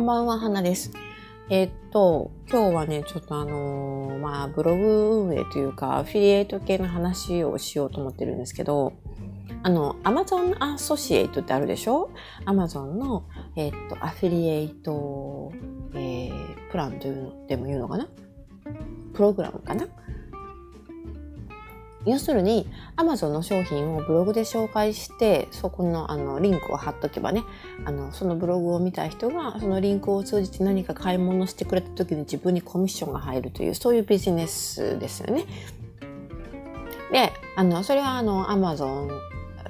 んばんは、花です。えっと、今日はね、ちょっとあのーまあ、ブログ運営というか、アフィリエイト系の話をしようと思ってるんですけど、あの、Amazon Associate ってあるでしょ ?Amazon の、えっと、アフィリエイト、えー、プランというのでも言うのかな？プログラムかな？要するに、Amazon の商品をブログで紹介して、そこのあのリンクを貼っとけばね、あの、そのブログを見た人が、そのリンクを通じて何か買い物してくれた時に自分にコミッションが入るという、そういうビジネスですよね。で、あの、それはあの、Amazon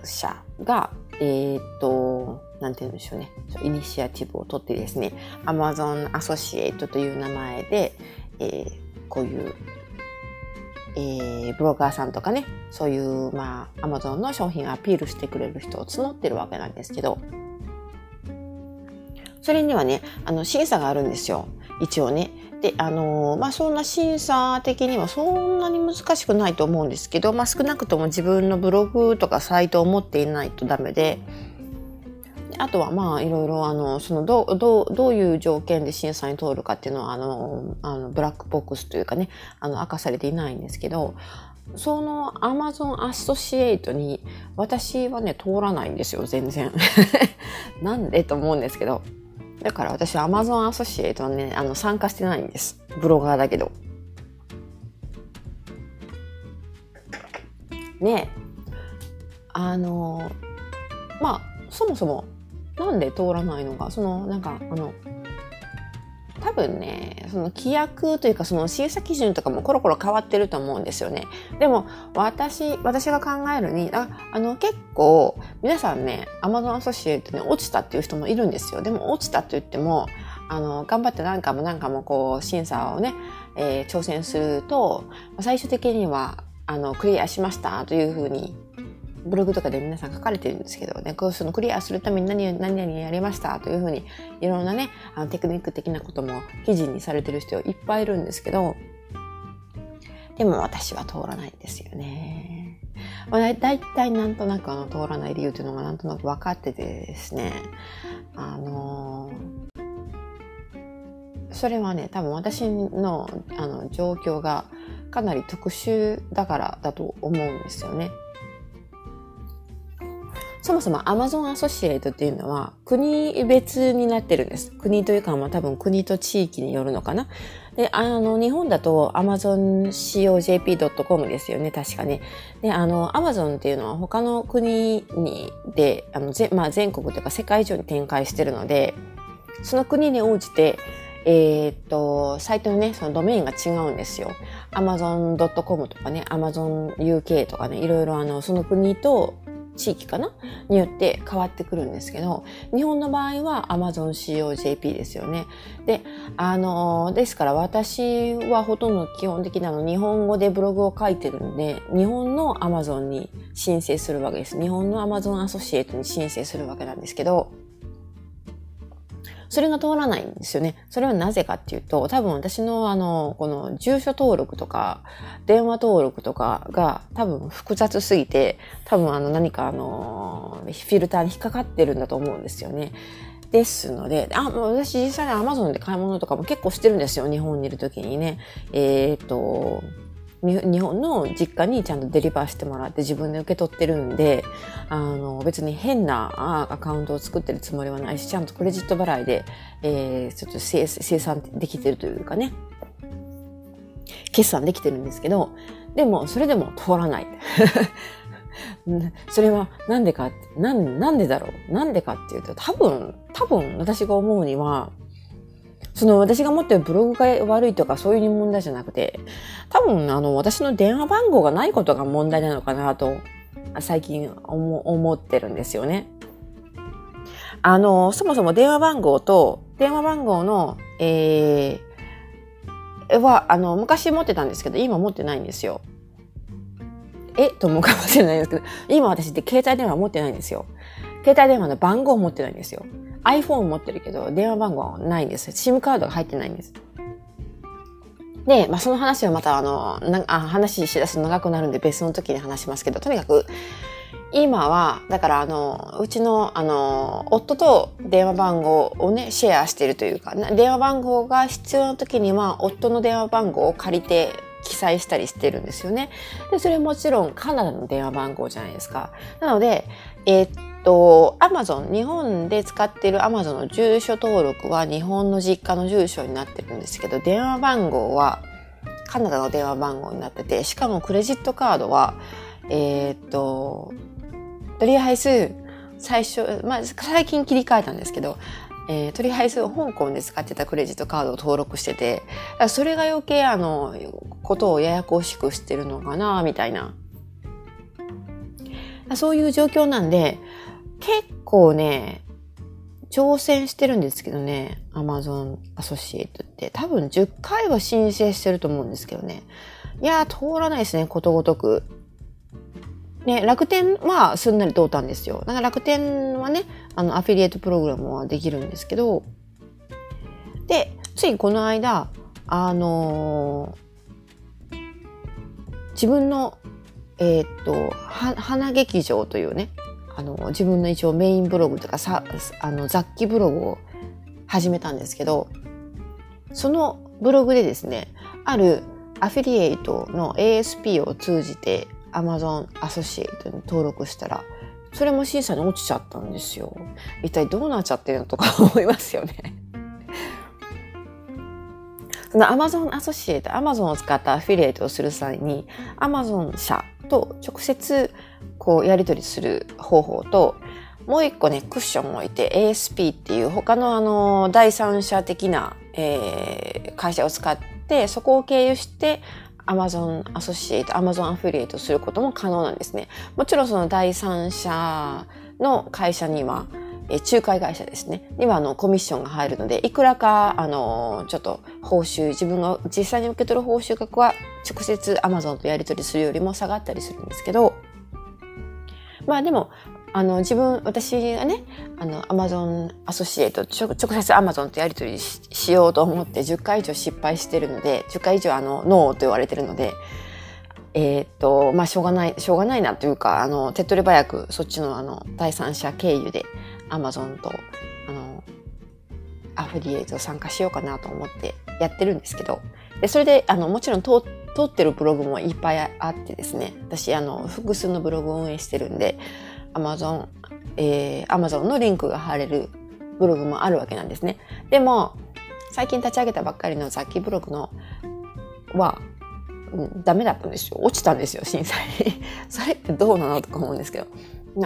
社が、えーっと、なんて言うんでしょうね。イニシアチブを取ってですね、Amazon Associate という名前で、えーこういうえーブロガーさんとかね、そういう、まあ、アマゾンの商品をアピールしてくれる人を募ってるわけなんですけど、それにはね、あの、審査があるんですよ。一応ね。で、あのーまあ、そんな審査的にはそんなに難しくないと思うんですけど、まあ、少なくとも自分のブログとかサイトを持っていないとダメで、あとはまあいろいろあのそのどどどういう条件で審査に通るかっていうのはあのあのブラックボックスというかねあの明かされていないんですけどその Amazon アソシエイトに私はね通らないんですよ全然。なんでと思うんですけどだから私は Amazon アソシエイトはねあの参加してないんですブロガーだけど。ねあのまあそもそもなんで通らないのか。そのなんかあの多分ねその規約というかその審査基準とかもコロコロ変わってると思うんですよね。でも私私が考えるにああの結構皆さんね Amazon アソシエイトに落ちたっていう人もいるんですよ。でも落ちたと言ってもあの頑張って何回も何回もこう審査をね、えー挑戦すると最終的にはあのクリアしましたというふうにブログとかで皆さん書かれてるんですけどね、こうそのクリアするために何何々やりましたというふうに、いろんなね、あのテクニック的なことも記事にされてる人いっぱいいるんですけど、でも私は通らないんですよね。まあ、だいたいなんとなくあの通らない理由というのがなんとなく分かっててですね、あのそれはね、多分私のあの状況がかなり特殊だからだと思うんですよね。そもそも Amazon アソシエイトっていうのは国別になってるんです。国というか、まあ多分国と地域によるのかな。で、あの、日本だと amazon.cojp.com ですよね、確かね。で、あの、Amazon っていうのは他の国にで、あの、ぜまあ全国というか世界中に展開してるので、その国に応じて、えーっと、サイトのね、そのドメインが違うんですよ。amazon.com とかね、amazonuk とかね、いろいろあの、その国と地域かな？によって変わってくるんですけど、日本の場合は AmazonCOJP ですよね。で、あの、ですから私はほとんど基本的なの日本語でブログを書いてるんで、日本の Amazon に申請するわけです。日本の Amazon アソシエイトに申請するわけなんですけど、それが通らないんですよね。それはなぜかっていうと、多分私のあの、この住所登録とか、電話登録とかが多分複雑すぎて、多分あの何かあの、フィルターに引っかかってるんだと思うんですよね。ですので、あ、もう私実際に Amazon で買い物とかも結構してるんですよ。日本にいる時にね。えっ、と、日本の実家にちゃんとデリバーしてもらって自分で受け取ってるんで、あの、別に変なアカウントを作ってるつもりはないし、ちゃんとクレジット払いで、えー、ちょっと生生産できてるというかね、決算できてるんですけど、でも、それでも通らない。それはなんでか、なん、なんでだろう？なんでかっていうと、多分、多分私が思うには、その私が持ってるブログが悪いとかそういう問題じゃなくて、多分あの私の電話番号がないことが問題なのかなと最近思ってるんですよね。あの、そもそも電話番号と電話番号の、えー、は、あの、昔持ってたんですけど、今持ってないんですよ。えと思うかもしれないですけど、今私って携帯電話持ってないんですよ。携帯電話の番号持ってないんですよ。iPhone 持ってるけど、電話番号はないんです。SIM カードが入ってないんです。で、まあ、その話はまた、あの、なあ話しだすと長くなるんで別の時に話しますけど、とにかく、今は、だからあの、うちのあの、夫と電話番号をね、シェアしてるというか、電話番号が必要な時には、夫の電話番号を借りて記載したりしてるんですよね。で、それもちろんカナダの電話番号じゃないですか。なので、えー、っと、アマゾン、日本で使っているアマゾンの住所登録は日本の実家の住所になってるんですけど、電話番号はカナダの電話番号になってて、しかもクレジットカードは、えー、っと、とりあえず、最初、まあ、最近切り替えたんですけど、えー、とりあえず香港で使ってたクレジットカードを登録してて、それが余計あの、ことをややこしくしてるのかな、みたいな。そういう状況なんで、結構ね、挑戦してるんですけどね、Amazon アソシエイトって。多分10回は申請してると思うんですけどね。いや通らないですね、ことごとく。ね、楽天はすんなり通ったんですよ。だから楽天はね、あの、アフィリエイトプログラムはできるんですけど、で、ついこの間、あのー、自分の、えー、っと、花劇場というね、あの、自分の一応メインブログとかさ、あの、雑記ブログを始めたんですけど、そのブログでですね、あるアフィリエイトの ASP を通じて Amazon アソシエイトに登録したら、それも審査に落ちちゃったんですよ。一体どうなっちゃってるのとか 思いますよね。その Amazon アソシエイト、Amazon を使ったアフィリエイトをする際に、Amazon 社と直接こうやり取りする方法と、もう一個ね、クッションを置いて ASP っていう他のあの、第三者的な、えー、会社を使って、そこを経由して Amazon アソシエイト、Amazon アフィリエイトすることも可能なんですね。もちろんその第三者の会社には、え仲介会社ですね。にはあのコミッションが入るので、いくらか、あの、ちょっと報酬、自分が実際に受け取る報酬額は直接 Amazon とやり取りするよりも下がったりするんですけど、まあでも、あの、自分、私がね、あの、アマゾンアソシエイト、直接アマゾンとやり取りしようと思って10回以上失敗してるので、10回以上あの、ノーと言われてるので、えー、っと、まあ、しょうがない、しょうがないなというか、あの、手っ取り早くそっちのあの、第三者経由でアマゾンと、あの、アフリエイト参加しようかなと思ってやってるんですけど、で、それで、あの、もちろん通通ってるブログもいっぱいあってですね、私、あの、複数のブログを運営してるんで、Amazon、えー、Amazon のリンクが貼れるブログもあるわけなんですね。でも、最近立ち上げたばっかりの雑記ブログのは、うん、ダメだったんですよ。落ちたんですよ、審査に。それってどうなのとか思うんですけど。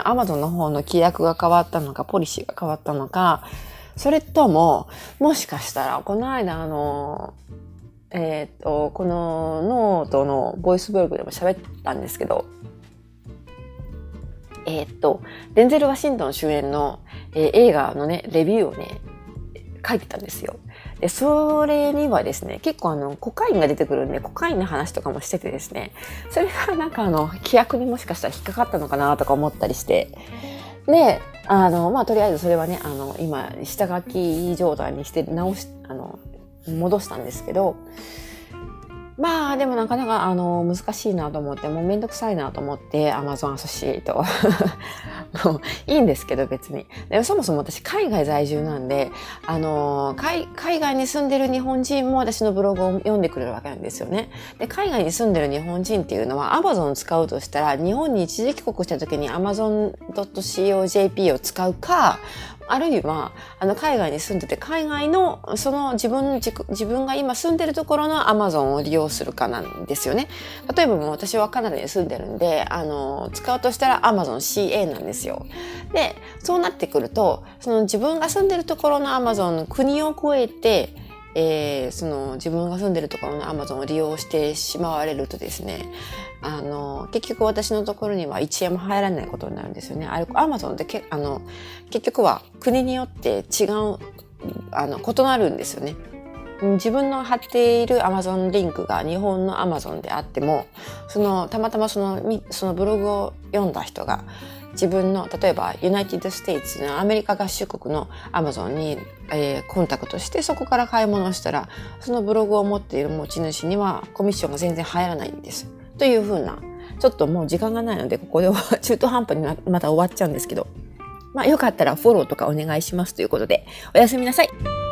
Amazon の方の規約が変わったのか、ポリシーが変わったのか、それとも、もしかしたら、この間、あの、えっ、と、このノートのボイスブログでも喋ったんですけど、えー、と、デンゼル・ワシントン主演の、えー、映画のね、レビューをね、書いてたんですよ。で、それにはですね、結構あの、コカインが出てくるんで、コカインの話とかもしててですね、それがなんかあの、規約にもしかしたら引っかかったのかなとか思ったりして、で、あの、まあ、とりあえずそれはね、あの、今、下書き状態にして直し、あの、戻したんですけど、まあでもなかなかあの難しいなと思ってもうめんどくさいなと思って Amazon アソシエイトも ういいんですけど別に。そもそも私海外在住なんであの海海外に住んでる日本人も私のブログを読んでくれるわけなんですよね。で海外に住んでる日本人っていうのは Amazon 使うとしたら日本に一時帰国した時に Amazon.co.jp を使うかあるいは、あの、海外に住んでて、海外の、その自分、自分が今住んでるところのアマゾンを利用するかなんですよね。例えばもう私はカナダに住んでるんで、あの、使うとしたらアマゾン CA なんですよ。で、そうなってくると、その自分が住んでるところのアマゾン、国を越えて、えー、その自分が住んでるところのアマゾンを利用してしまわれるとですね、あの、結局私のところには1円も入らないことになるんですよね。あれ、アマゾンってけあの、結局は国によって違う、あの、異なるんですよね。自分の貼っているアマゾンリンクが日本のアマゾンであっても、その、たまたまその、そのブログを読んだ人が、自分の、例えば、 United States のアメリカ合衆国のアマゾンに、えー、コンタクトして、そこから買い物をしたら、そのブログを持っている持ち主にはコミッションが全然入らないんです。というふうなちょっともう時間がないので、ここでは 中途半端にまた終わっちゃうんですけど、まあよかったらフォローとかお願いしますということで、おやすみなさい。